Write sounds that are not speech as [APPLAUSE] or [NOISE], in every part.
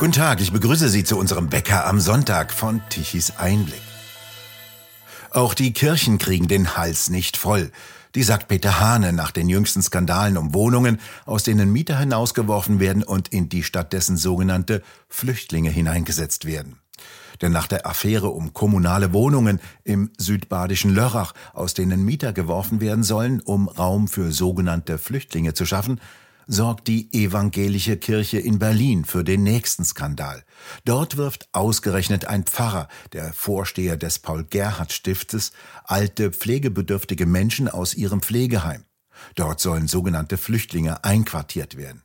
Guten Tag, ich begrüße Sie zu unserem Bäcker am Sonntag von Tichys Einblick. Auch die Kirchen kriegen den Hals nicht voll. Die sagt Peter Hane nach den jüngsten Skandalen um Wohnungen, aus denen Mieter hinausgeworfen werden und in die stattdessen sogenannte Flüchtlinge hineingesetzt werden. Denn nach der Affäre um kommunale Wohnungen im südbadischen Lörrach, aus denen Mieter geworfen werden sollen, um Raum für sogenannte Flüchtlinge zu schaffen, sorgt die evangelische Kirche in Berlin für den nächsten Skandal. Dort wirft ausgerechnet ein Pfarrer, der Vorsteher des Paul-Gerhardt-Stiftes, alte pflegebedürftige Menschen aus ihrem Pflegeheim. Dort sollen sogenannte Flüchtlinge einquartiert werden.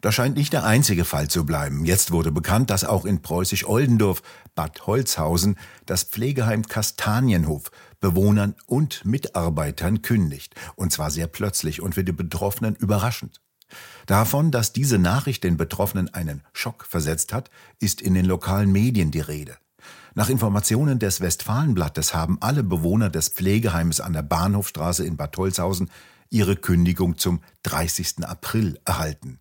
Das scheint nicht der einzige Fall zu bleiben. Jetzt wurde bekannt, dass auch in Preußisch-Oldendorf, Bad Holzhausen, das Pflegeheim Kastanienhof Bewohnern und Mitarbeitern kündigt. Und zwar sehr plötzlich und für die Betroffenen überraschend. Davon, dass diese Nachricht den Betroffenen einen Schock versetzt hat, ist in den lokalen Medien die Rede. Nach Informationen des Westfalenblattes haben alle Bewohner des Pflegeheims an der Bahnhofstraße in Bad Holzhausen ihre Kündigung zum 30. April erhalten.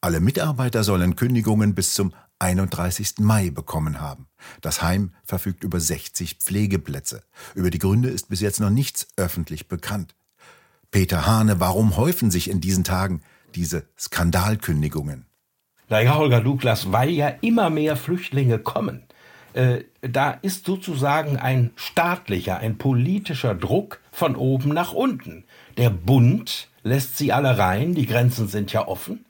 Alle Mitarbeiter sollen Kündigungen bis zum 31. Mai bekommen haben. Das Heim verfügt über 60 Pflegeplätze. Über die Gründe ist bis jetzt noch nichts öffentlich bekannt. Peter Hane, warum häufen sich in diesen Tagen diese Skandalkündigungen? Naja, Holger Douglas, weil ja immer mehr Flüchtlinge kommen. Äh, da ist sozusagen ein staatlicher, ein politischer Druck von oben nach unten. Der Bund lässt sie alle rein, die Grenzen sind ja offen.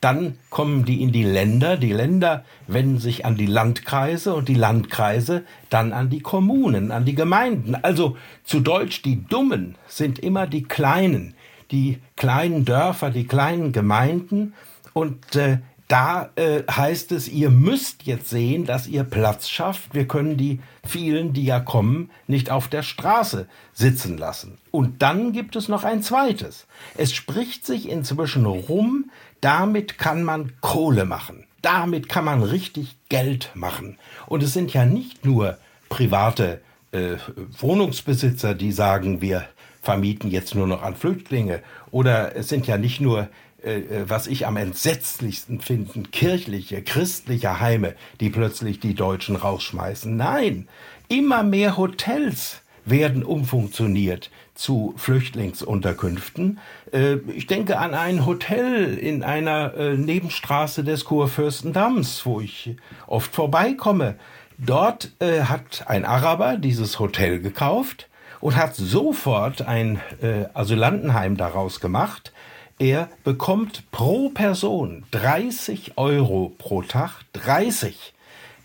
Dann kommen die in die Länder, die Länder wenden sich an die Landkreise und die Landkreise dann an die Kommunen, an die Gemeinden. Also zu Deutsch, die Dummen sind immer die Kleinen, die kleinen Dörfer, die kleinen Gemeinden. Und äh, da äh, heißt es, ihr müsst jetzt sehen, dass ihr Platz schafft. Wir können die vielen, die ja kommen, nicht auf der Straße sitzen lassen. Und dann gibt es noch ein zweites. Es spricht sich inzwischen rum, damit kann man Kohle machen. Damit kann man richtig Geld machen. Und es sind ja nicht nur private äh, Wohnungsbesitzer, die sagen, wir vermieten jetzt nur noch an Flüchtlinge. Oder es sind ja nicht nur, äh, äh, was ich am entsetzlichsten finde, kirchliche, christliche Heime, die plötzlich die Deutschen rausschmeißen. Nein, immer mehr Hotels werden umfunktioniert zu Flüchtlingsunterkünften. Äh, ich denke an ein Hotel in einer äh, Nebenstraße des Kurfürstendamms, wo ich oft vorbeikomme. Dort hat ein Araber dieses Hotel gekauft und hat sofort ein äh, Asylantenheim daraus gemacht. Er bekommt pro Person 30 Euro pro Tag, 30.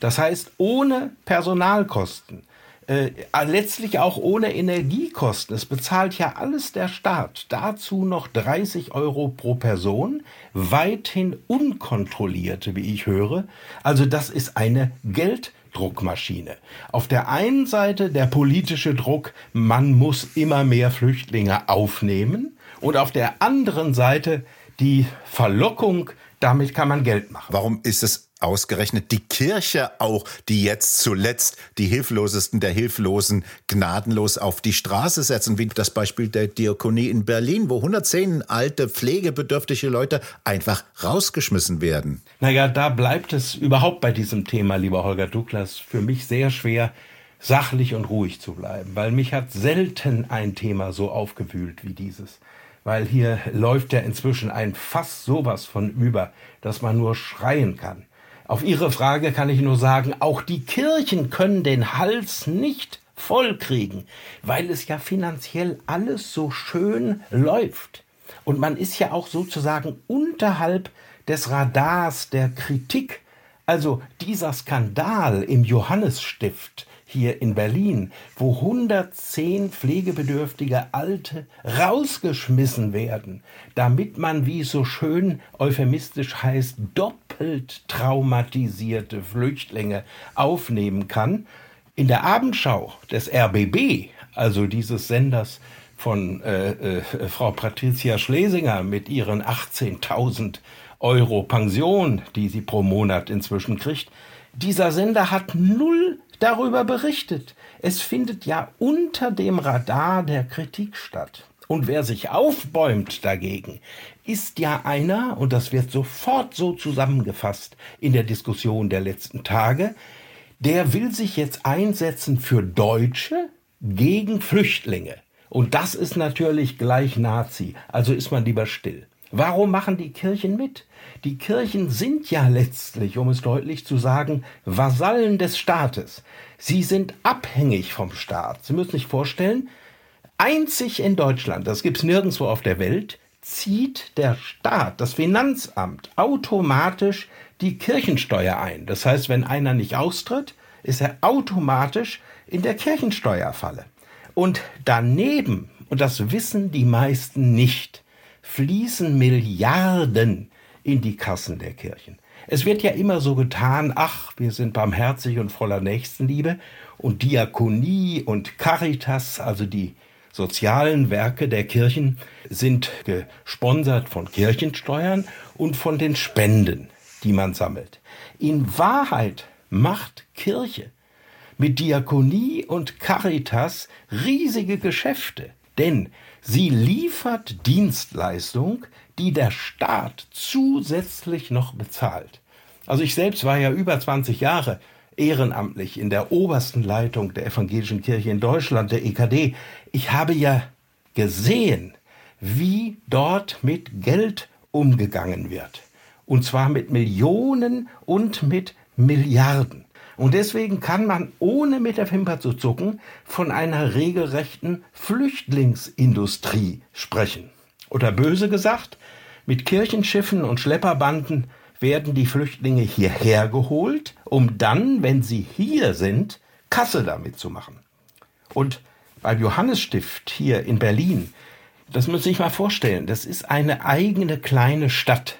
Das heißt ohne Personalkosten, äh, letztlich auch ohne Energiekosten. Es bezahlt ja alles der Staat. Dazu noch 30 Euro pro Person, weithin unkontrollierte, wie ich höre. Also das ist eine Geld Druckmaschine. Auf der einen Seite der politische Druck, man muss immer mehr Flüchtlinge aufnehmen und auf der anderen Seite die Verlockung, damit kann man Geld machen. Warum ist es ausgerechnet die Kirche auch, die jetzt zuletzt die Hilflosesten der Hilflosen gnadenlos auf die Straße setzen, wie das Beispiel der Diakonie in Berlin, wo 110 alte, pflegebedürftige Leute einfach rausgeschmissen werden. Naja, da bleibt es überhaupt bei diesem Thema, lieber Holger Douglas, für mich sehr schwer, sachlich und ruhig zu bleiben, weil mich hat selten ein Thema so aufgewühlt wie dieses weil hier läuft ja inzwischen ein Fass sowas von über, dass man nur schreien kann. Auf Ihre Frage kann ich nur sagen, auch die Kirchen können den Hals nicht vollkriegen, weil es ja finanziell alles so schön läuft. Und man ist ja auch sozusagen unterhalb des Radars der Kritik. Also dieser Skandal im Johannesstift hier in Berlin, wo 110 pflegebedürftige Alte rausgeschmissen werden, damit man, wie es so schön euphemistisch heißt, doppelt traumatisierte Flüchtlinge aufnehmen kann. In der Abendschau des RBB, also dieses Senders von äh, äh, Frau Patricia Schlesinger mit ihren 18.000 Euro Pension, die sie pro Monat inzwischen kriegt, dieser Sender hat null darüber berichtet. Es findet ja unter dem Radar der Kritik statt. Und wer sich aufbäumt dagegen, ist ja einer, und das wird sofort so zusammengefasst in der Diskussion der letzten Tage, der will sich jetzt einsetzen für Deutsche gegen Flüchtlinge. Und das ist natürlich gleich Nazi, also ist man lieber still. Warum machen die Kirchen mit? Die Kirchen sind ja letztlich, um es deutlich zu sagen, Vasallen des Staates. Sie sind abhängig vom Staat. Sie müssen sich vorstellen, einzig in Deutschland, das gibt's nirgendwo auf der Welt, zieht der Staat, das Finanzamt, automatisch die Kirchensteuer ein. Das heißt, wenn einer nicht austritt, ist er automatisch in der Kirchensteuerfalle. Und daneben, und das wissen die meisten nicht, fließen Milliarden in die Kassen der Kirchen. Es wird ja immer so getan, ach, wir sind barmherzig und voller Nächstenliebe und Diakonie und Caritas, also die sozialen Werke der Kirchen, sind gesponsert von Kirchensteuern und von den Spenden, die man sammelt. In Wahrheit macht Kirche mit Diakonie und Caritas riesige Geschäfte, denn Sie liefert Dienstleistung, die der Staat zusätzlich noch bezahlt. Also ich selbst war ja über 20 Jahre ehrenamtlich in der obersten Leitung der evangelischen Kirche in Deutschland, der EKD. Ich habe ja gesehen, wie dort mit Geld umgegangen wird. Und zwar mit Millionen und mit Milliarden. Und deswegen kann man, ohne mit der Wimper zu zucken, von einer regelrechten Flüchtlingsindustrie sprechen. Oder böse gesagt, mit Kirchenschiffen und Schlepperbanden werden die Flüchtlinge hierher geholt, um dann, wenn sie hier sind, Kasse damit zu machen. Und beim Johannesstift hier in Berlin, das muss ich mal vorstellen, das ist eine eigene kleine Stadt.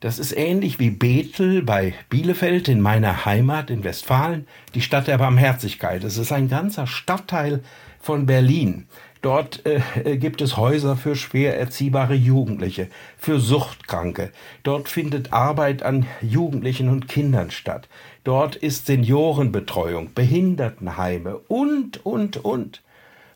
Das ist ähnlich wie Bethel bei Bielefeld in meiner Heimat in Westfalen, die Stadt der Barmherzigkeit. Es ist ein ganzer Stadtteil von Berlin. Dort äh, äh, gibt es Häuser für schwer erziehbare Jugendliche, für Suchtkranke. Dort findet Arbeit an Jugendlichen und Kindern statt. Dort ist Seniorenbetreuung, Behindertenheime und, und, und.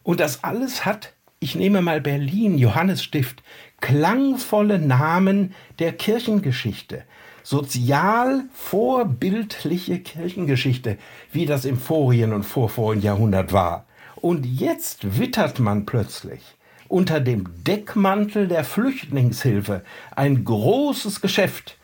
Und das alles hat, ich nehme mal Berlin, Johannesstift, klangvolle Namen der Kirchengeschichte, sozial vorbildliche Kirchengeschichte, wie das im vorigen und vorvorigen Jahrhundert war. Und jetzt wittert man plötzlich unter dem Deckmantel der Flüchtlingshilfe ein großes Geschäft,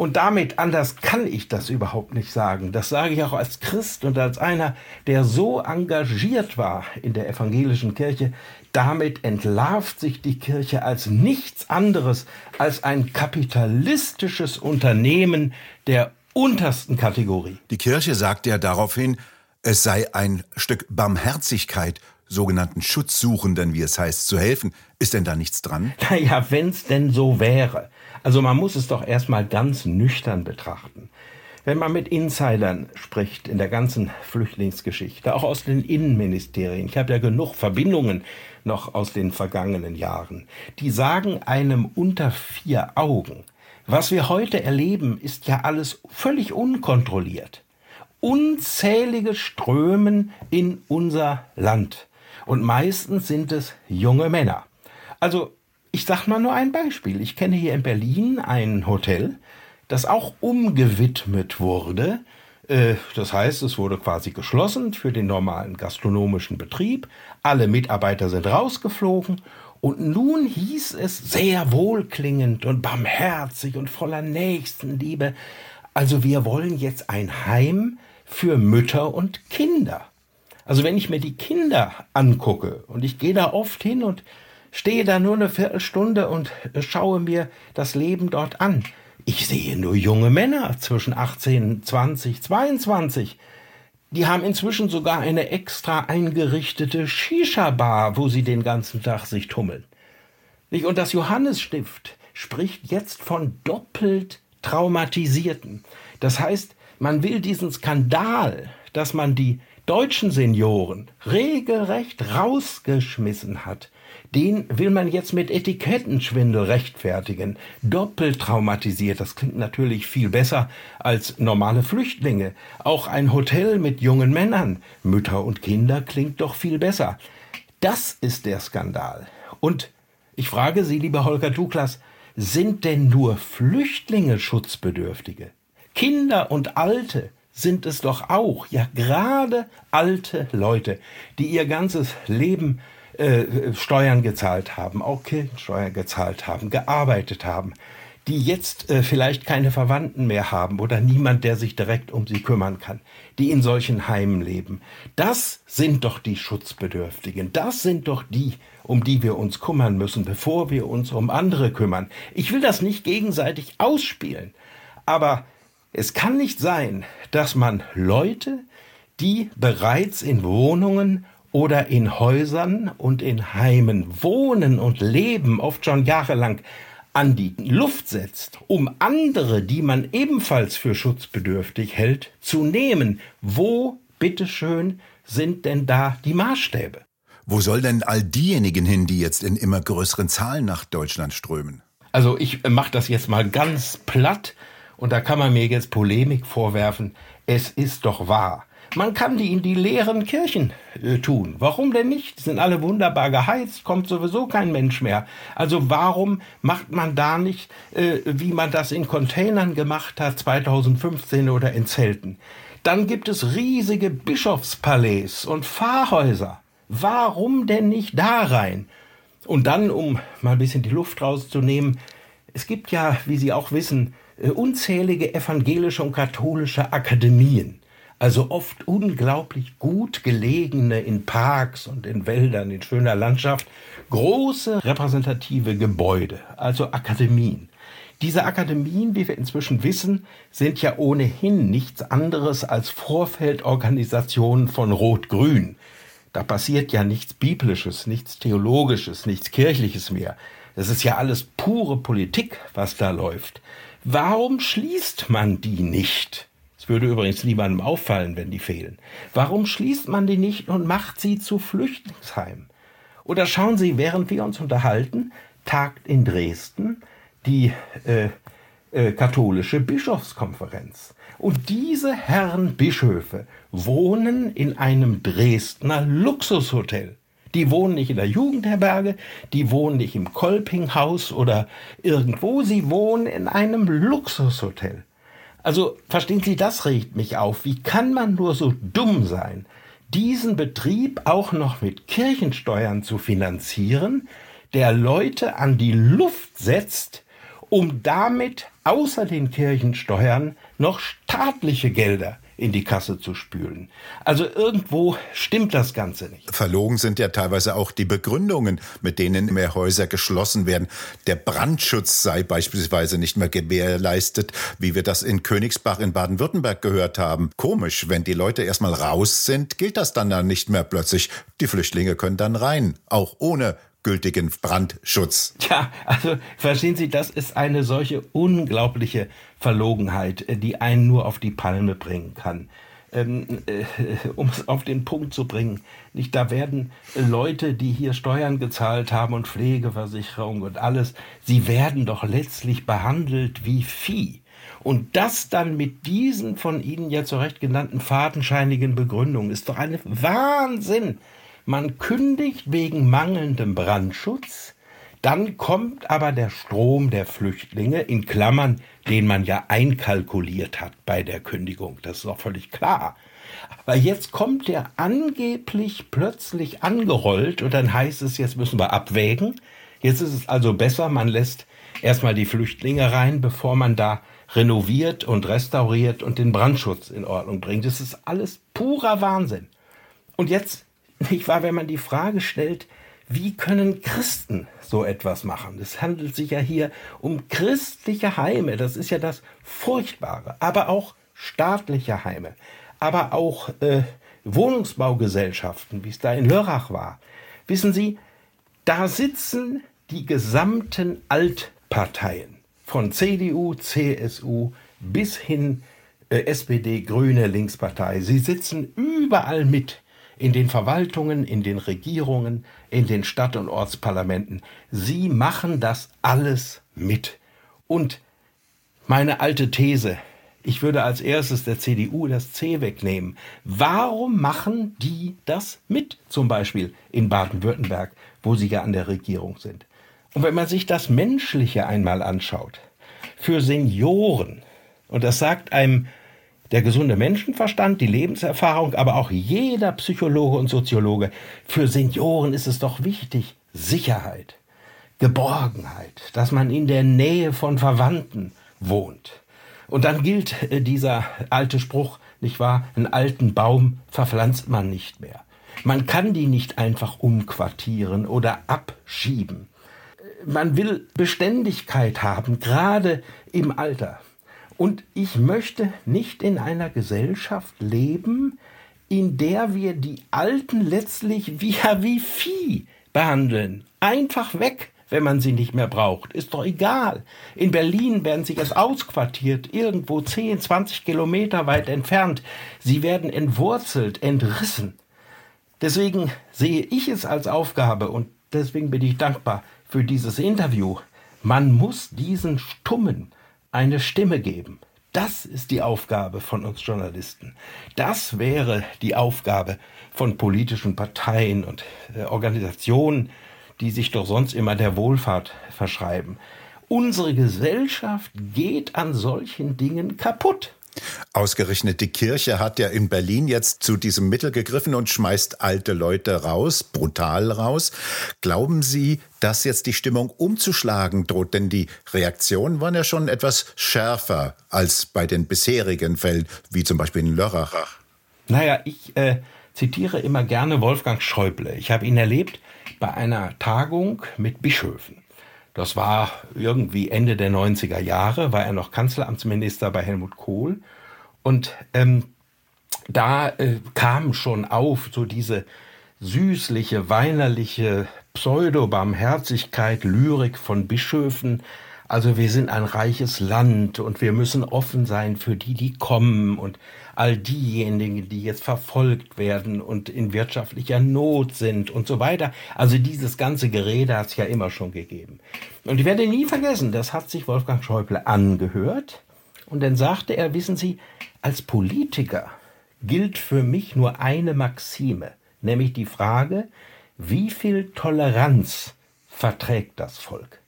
und damit, anders kann ich das überhaupt nicht sagen. Das sage ich auch als Christ und als einer, der so engagiert war in der evangelischen Kirche. Damit entlarvt sich die Kirche als nichts anderes als ein kapitalistisches Unternehmen der untersten Kategorie. Die Kirche sagt ja daraufhin, es sei ein Stück Barmherzigkeit, sogenannten Schutzsuchenden, wie es heißt, zu helfen. Ist denn da nichts dran? [LAUGHS] Naja, wenn's denn so wäre. Also man muss es doch erstmal ganz nüchtern betrachten. Wenn man mit Insidern spricht in der ganzen Flüchtlingsgeschichte, auch aus den Innenministerien, ich habe ja genug Verbindungen noch aus den vergangenen Jahren, die sagen einem unter vier Augen, was wir heute erleben, ist ja alles völlig unkontrolliert. Unzählige Strömen in unser Land. Und meistens sind es junge Männer. Also ich sag mal nur ein Beispiel. Ich kenne hier in Berlin ein Hotel, das auch umgewidmet wurde. Äh, das heißt, es wurde quasi geschlossen für den normalen gastronomischen Betrieb. Alle Mitarbeiter sind rausgeflogen. Und nun hieß es sehr wohlklingend und barmherzig und voller Nächstenliebe. Also wir wollen jetzt ein Heim für Mütter und Kinder. Also wenn ich mir die Kinder angucke und ich gehe da oft hin und stehe da nur eine Viertelstunde und schaue mir das Leben dort an. Ich sehe nur junge Männer zwischen 18, 20, 22. Die haben inzwischen sogar eine extra eingerichtete Shisha-Bar, wo sie den ganzen Tag sich tummeln. Und das Johannesstift spricht jetzt von doppelt traumatisierten. Das heißt, man will diesen Skandal, dass man die deutschen Senioren regelrecht rausgeschmissen hat, den will man jetzt mit Etikettenschwindel rechtfertigen. Doppelt traumatisiert, das klingt natürlich viel besser als normale Flüchtlinge. Auch ein Hotel mit jungen Männern, Mütter und Kinder klingt doch viel besser. Das ist der Skandal. Und ich frage Sie, lieber Holger Douglas, sind denn nur Flüchtlinge Schutzbedürftige? Kinder und Alte sind es doch auch, ja gerade alte Leute, die ihr ganzes Leben äh, Steuern gezahlt haben, auch Kirchensteuer gezahlt haben, gearbeitet haben, die jetzt äh, vielleicht keine Verwandten mehr haben oder niemand, der sich direkt um sie kümmern kann, die in solchen Heimen leben. Das sind doch die Schutzbedürftigen, das sind doch die, um die wir uns kümmern müssen, bevor wir uns um andere kümmern. Ich will das nicht gegenseitig ausspielen, aber es kann nicht sein, dass man Leute, die bereits in Wohnungen oder in Häusern und in Heimen wohnen und leben, oft schon jahrelang, an die Luft setzt, um andere, die man ebenfalls für schutzbedürftig hält, zu nehmen. Wo, bitteschön, sind denn da die Maßstäbe? Wo soll denn all diejenigen hin, die jetzt in immer größeren Zahlen nach Deutschland strömen? Also ich mache das jetzt mal ganz platt und da kann man mir jetzt Polemik vorwerfen. Es ist doch wahr. Man kann die in die leeren Kirchen äh, tun. Warum denn nicht? Die sind alle wunderbar geheizt, kommt sowieso kein Mensch mehr. Also warum macht man da nicht, äh, wie man das in Containern gemacht hat 2015 oder in Zelten? Dann gibt es riesige Bischofspalais und Pfarrhäuser. Warum denn nicht da rein? Und dann, um mal ein bisschen die Luft rauszunehmen, es gibt ja, wie Sie auch wissen, unzählige evangelische und katholische Akademien also oft unglaublich gut gelegene in Parks und in Wäldern, in schöner Landschaft, große repräsentative Gebäude, also Akademien. Diese Akademien, wie wir inzwischen wissen, sind ja ohnehin nichts anderes als Vorfeldorganisationen von Rot-Grün. Da passiert ja nichts Biblisches, nichts Theologisches, nichts Kirchliches mehr. Das ist ja alles pure Politik, was da läuft. Warum schließt man die nicht? würde übrigens niemandem auffallen, wenn die fehlen. Warum schließt man die nicht und macht sie zu Flüchtlingsheimen? Oder schauen Sie, während wir uns unterhalten, tagt in Dresden die äh, äh, katholische Bischofskonferenz. Und diese Herren Bischöfe wohnen in einem Dresdner Luxushotel. Die wohnen nicht in der Jugendherberge, die wohnen nicht im Kolpinghaus oder irgendwo, sie wohnen in einem Luxushotel. Also verstehen Sie, das regt mich auf. Wie kann man nur so dumm sein, diesen Betrieb auch noch mit Kirchensteuern zu finanzieren, der Leute an die Luft setzt, um damit außer den Kirchensteuern noch staatliche Gelder in die Kasse zu spülen. Also irgendwo stimmt das Ganze nicht. Verlogen sind ja teilweise auch die Begründungen, mit denen mehr Häuser geschlossen werden. Der Brandschutz sei beispielsweise nicht mehr gewährleistet, wie wir das in Königsbach in Baden-Württemberg gehört haben. Komisch, wenn die Leute erstmal raus sind, gilt das dann dann nicht mehr plötzlich. Die Flüchtlinge können dann rein, auch ohne gültigen Brandschutz. Ja, also verstehen Sie, das ist eine solche unglaubliche Verlogenheit, äh, die einen nur auf die Palme bringen kann. Ähm, äh, [LAUGHS] um es auf den Punkt zu bringen, nicht da werden Leute, die hier Steuern gezahlt haben und Pflegeversicherung und alles, sie werden doch letztlich behandelt wie Vieh. Und das dann mit diesen von Ihnen ja zu Recht genannten fadenscheinigen Begründungen ist doch ein Wahnsinn. Man kündigt wegen mangelndem Brandschutz, dann kommt aber der Strom der Flüchtlinge in Klammern, den man ja einkalkuliert hat bei der Kündigung. Das ist doch völlig klar. Aber jetzt kommt der angeblich plötzlich angerollt und dann heißt es, jetzt müssen wir abwägen. Jetzt ist es also besser, man lässt erstmal die Flüchtlinge rein, bevor man da renoviert und restauriert und den Brandschutz in Ordnung bringt. Das ist alles purer Wahnsinn. Und jetzt nicht wahr, wenn man die Frage stellt, wie können Christen so etwas machen? Es handelt sich ja hier um christliche Heime, das ist ja das Furchtbare, aber auch staatliche Heime, aber auch äh, Wohnungsbaugesellschaften, wie es da in Lörrach war. Wissen Sie, da sitzen die gesamten Altparteien von CDU, CSU bis hin äh, SPD, Grüne, Linkspartei. Sie sitzen überall mit in den Verwaltungen, in den Regierungen, in den Stadt- und Ortsparlamenten. Sie machen das alles mit. Und meine alte These, ich würde als erstes der CDU das C wegnehmen. Warum machen die das mit? Zum Beispiel in Baden-Württemberg. wo sie ja an der Regierung sind. Und wenn man sich das Menschliche einmal anschaut, für Senioren, und das sagt einem der gesunde Menschenverstand, die Lebenserfahrung, aber auch jeder Psychologe und Soziologe, für Senioren ist es doch wichtig, Sicherheit, Geborgenheit, dass man in der Nähe von Verwandten wohnt. Und dann gilt äh, dieser alte Spruch, nicht wahr? Einen alten Baum verpflanzt man nicht mehr. Man kann die nicht einfach umquartieren oder abschieben. Man will Beständigkeit haben, gerade im Alter. Und ich möchte nicht in einer Gesellschaft leben, in der wir die Alten letztlich wie, wie Vieh behandeln. Einfach weg wenn man sie nicht mehr braucht. Ist doch egal. In Berlin werden sie jetzt ausquartiert, irgendwo 10, 20 Kilometer weit entfernt. Sie werden entwurzelt, entrissen. Deswegen sehe ich es als Aufgabe und deswegen bin ich dankbar für dieses Interview. Man muss diesen Stummen eine Stimme geben. Das ist die Aufgabe von uns Journalisten. Das wäre die Aufgabe von politischen Parteien und äh, Organisationen, die sich doch sonst immer der Wohlfahrt verschreiben. Unsere Gesellschaft geht an solchen Dingen kaputt. Ausgerechnet die Kirche hat ja in Berlin jetzt zu diesem Mittel gegriffen und schmeißt alte Leute raus, brutal raus. Glauben Sie, dass jetzt die Stimmung umzuschlagen droht? Denn die Reaktionen waren ja schon etwas schärfer als bei den bisherigen Fällen, wie zum Beispiel in Lörrach. Naja, ich äh, zitiere immer gerne Wolfgang Schäuble. Ich habe ihn erlebt bei einer Tagung mit Bischöfen. Das war irgendwie Ende der 90er Jahre, war er noch Kanzleramtsminister bei Helmut Kohl. Und ähm, da äh, kam schon auf so diese süßliche, weinerliche Pseudo-Barmherzigkeit, Lyrik von Bischöfen, also wir sind ein reiches Land und wir müssen offen sein für die, die kommen und all diejenigen, die jetzt verfolgt werden und in wirtschaftlicher Not sind und so weiter. Also dieses ganze Gerede hat es ja immer schon gegeben. Und ich werde nie vergessen, das hat sich Wolfgang Schäuble angehört und dann sagte er, wissen Sie, als Politiker gilt für mich nur eine Maxime, nämlich die Frage, wie viel Toleranz verträgt das Volk?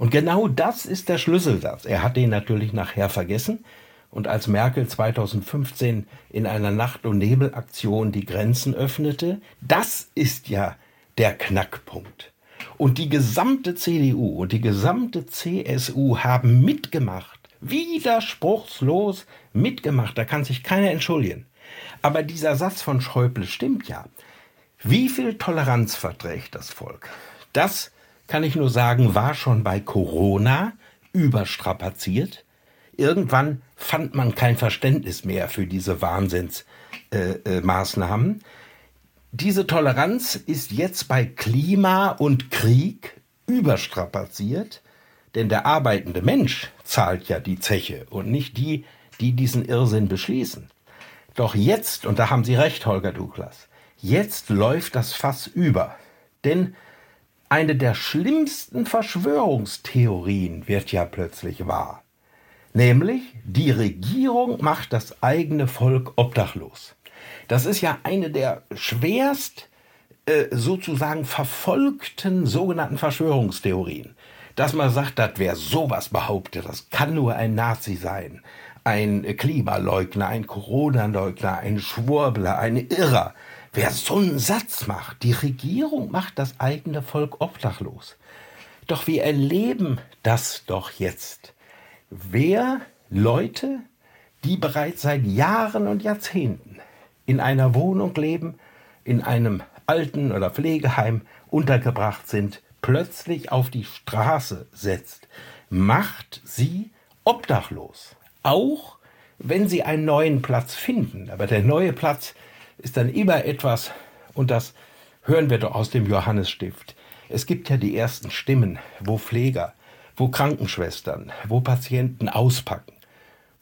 Und genau das ist der Schlüsselsatz. Er hat den natürlich nachher vergessen. Und als Merkel 2015 in einer Nacht- und Nebelaktion die Grenzen öffnete, das ist ja der Knackpunkt. Und die gesamte CDU und die gesamte CSU haben mitgemacht, widerspruchslos mitgemacht. Da kann sich keiner entschuldigen. Aber dieser Satz von Schäuble stimmt ja. Wie viel Toleranz verträgt das Volk? Das kann ich nur sagen, war schon bei Corona überstrapaziert. Irgendwann fand man kein Verständnis mehr für diese Wahnsinnsmaßnahmen. Äh, äh, diese Toleranz ist jetzt bei Klima und Krieg überstrapaziert, denn der arbeitende Mensch zahlt ja die Zeche und nicht die, die diesen Irrsinn beschließen. Doch jetzt, und da haben Sie recht, Holger Douglas, jetzt läuft das Fass über. Denn eine der schlimmsten Verschwörungstheorien wird ja plötzlich wahr. Nämlich, die Regierung macht das eigene Volk obdachlos. Das ist ja eine der schwerst äh, sozusagen verfolgten sogenannten Verschwörungstheorien. Dass man sagt, das wer sowas behauptet, das kann nur ein Nazi sein, ein Klimaleugner, ein Corona-Leugner, ein Schwurbler, ein Irrer. Wer so einen Satz macht, die Regierung macht das eigene Volk obdachlos. Doch wir erleben das doch jetzt. Wer Leute, die bereits seit Jahren und Jahrzehnten in einer Wohnung leben, in einem Alten- oder Pflegeheim untergebracht sind, plötzlich auf die Straße setzt, macht sie obdachlos. Auch wenn sie einen neuen Platz finden. Aber der neue Platz ist dann immer etwas, und das hören wir doch aus dem Johannesstift. Es gibt ja die ersten Stimmen, wo Pfleger, wo Krankenschwestern, wo Patienten auspacken,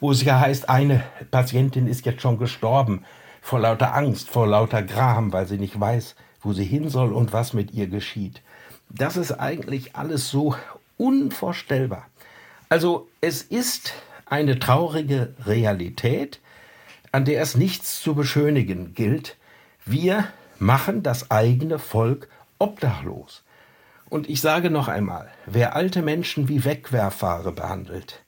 wo es ja heißt, eine Patientin ist jetzt schon gestorben vor lauter Angst, vor lauter Gram, weil sie nicht weiß, wo sie hin soll und was mit ihr geschieht. Das ist eigentlich alles so unvorstellbar. Also es ist eine traurige Realität, an der es nichts zu beschönigen gilt. Wir machen das eigene Volk obdachlos. Und ich sage noch einmal, wer alte Menschen wie Wegwerfware behandelt,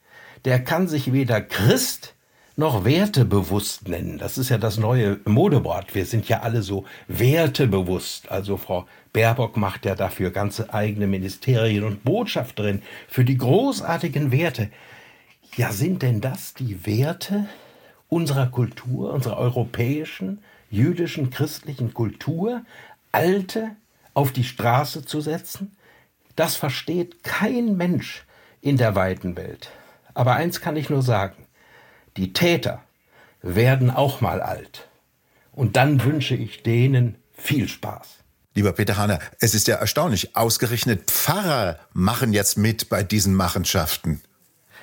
der kann sich weder Christ noch wertebewusst nennen. Das ist ja das neue Modewort. Wir sind ja alle so wertebewusst. Also Frau Baerbock macht ja dafür ganze eigene Ministerien und Botschafterin für die großartigen Werte. Ja, sind denn das die Werte unserer Kultur, unserer europäischen, jüdischen, christlichen Kultur, Alte auf die Straße zu setzen? Das versteht kein Mensch in der weiten Welt. Aber eins kann ich nur sagen, die Täter werden auch mal alt. Und dann wünsche ich denen viel Spaß. Lieber Peter Hahner, es ist ja erstaunlich, ausgerechnet Pfarrer machen jetzt mit bei diesen Machenschaften.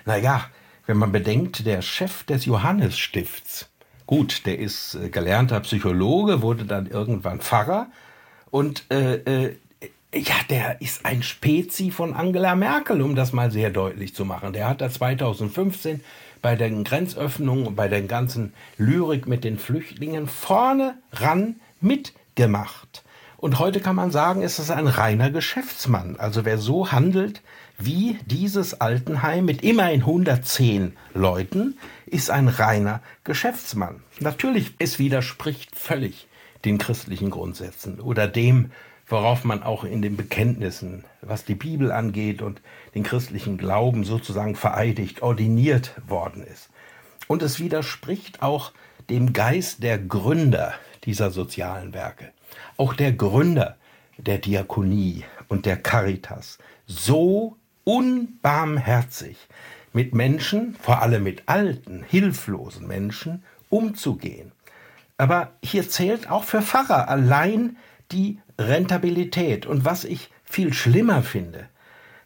Naja, wenn man bedenkt, der Chef des Johannesstifts, gut, der ist äh, gelernter Psychologe, wurde dann irgendwann Pfarrer und äh, äh, ja, der ist ein Spezi von Angela Merkel, um das mal sehr deutlich zu machen. Der hat da 2015 bei den Grenzöffnungen, bei der ganzen Lyrik mit den Flüchtlingen vorne ran mitgemacht. Und heute kann man sagen, ist es ein reiner Geschäftsmann. Also wer so handelt wie dieses Altenheim mit immerhin 110 Leuten, ist ein reiner Geschäftsmann. Natürlich, es widerspricht völlig den christlichen Grundsätzen oder dem, worauf man auch in den Bekenntnissen, was die Bibel angeht und den christlichen Glauben sozusagen vereidigt, ordiniert worden ist. Und es widerspricht auch dem Geist der Gründer dieser sozialen Werke, auch der Gründer der Diakonie und der Caritas, so unbarmherzig mit Menschen, vor allem mit alten, hilflosen Menschen, umzugehen. Aber hier zählt auch für Pfarrer allein die Rentabilität. Und was ich viel schlimmer finde,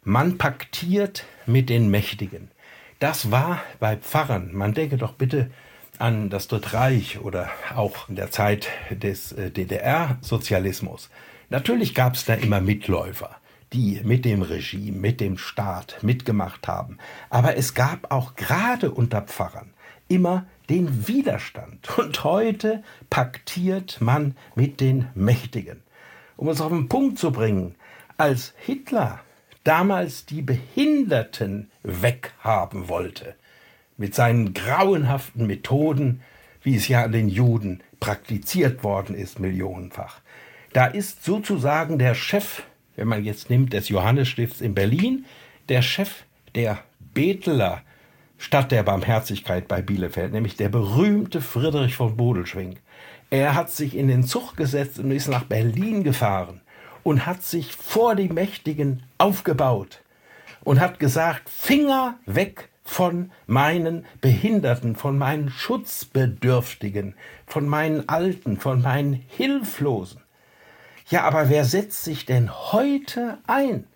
man paktiert mit den Mächtigen. Das war bei Pfarrern, man denke doch bitte an das Dritte Reich oder auch in der Zeit des äh, DDR-Sozialismus. Natürlich gab es da immer Mitläufer, die mit dem Regime, mit dem Staat mitgemacht haben. Aber es gab auch gerade unter Pfarrern immer den Widerstand. Und heute paktiert man mit den Mächtigen um es auf den Punkt zu bringen, als Hitler damals die Behinderten weghaben wollte, mit seinen grauenhaften Methoden, wie es ja an den Juden praktiziert worden ist, millionenfach. Da ist sozusagen der Chef, wenn man jetzt nimmt, des Johannesstifts in Berlin, der Chef der Beteler Stadt der Barmherzigkeit bei Bielefeld, nämlich der berühmte Friedrich von Bodelschwing. Er hat sich in den Zug gesetzt und ist nach Berlin gefahren und hat sich vor die Mächtigen aufgebaut und hat gesagt, Finger weg von meinen Behinderten, von meinen Schutzbedürftigen, von meinen Alten, von meinen Hilflosen. Ja, aber wer setzt sich denn heute ein?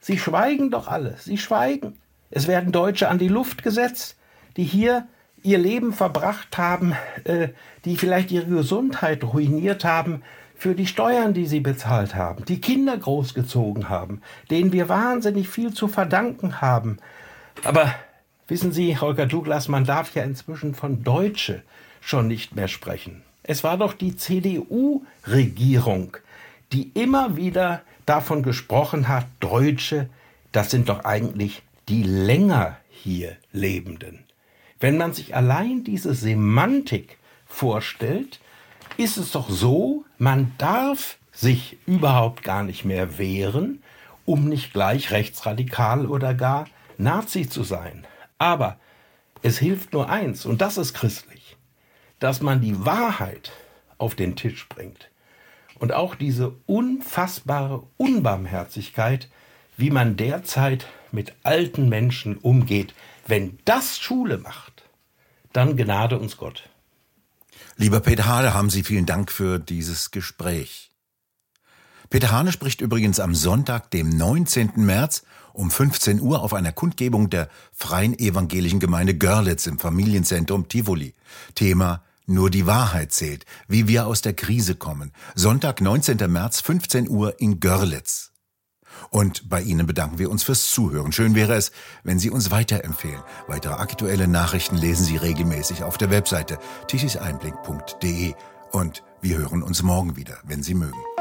Sie schweigen doch alle, sie schweigen. Es werden Deutsche an die Luft gesetzt, die hier ihr Leben verbracht haben, äh, die vielleicht ihre Gesundheit ruiniert haben für die Steuern, die sie bezahlt haben, die Kinder großgezogen haben, denen wir wahnsinnig viel zu verdanken haben. Aber wissen Sie, Holger Douglas, man darf ja inzwischen von Deutsche schon nicht mehr sprechen. Es war doch die CDU-Regierung, die immer wieder davon gesprochen hat, Deutsche, das sind doch eigentlich die länger hier Lebenden. Wenn man sich allein diese Semantik vorstellt, ist es doch so, man darf sich überhaupt gar nicht mehr wehren, um nicht gleich rechtsradikal oder gar Nazi zu sein. Aber es hilft nur eins, und das ist christlich, dass man die Wahrheit auf den Tisch bringt. Und auch diese unfassbare Unbarmherzigkeit, wie man derzeit mit alten Menschen umgeht, wenn das Schule macht, dann Gnade uns Gott. Lieber Peter Hane, haben Sie vielen Dank für dieses Gespräch. Peter Hane spricht übrigens am Sonntag, dem 19. März um 15 Uhr auf einer Kundgebung der Freien Evangelischen Gemeinde Görlitz im Familienzentrum Tivoli. Thema Nur die Wahrheit zählt, wie wir aus der Krise kommen. Sonntag, 19. März, 15 Uhr in Görlitz. Und bei Ihnen bedanken wir uns fürs Zuhören. Schön wäre es, wenn Sie uns weiterempfehlen. Weitere aktuelle Nachrichten lesen Sie regelmäßig auf der Webseite tichiseinblick.de. Und wir hören uns morgen wieder, wenn Sie mögen.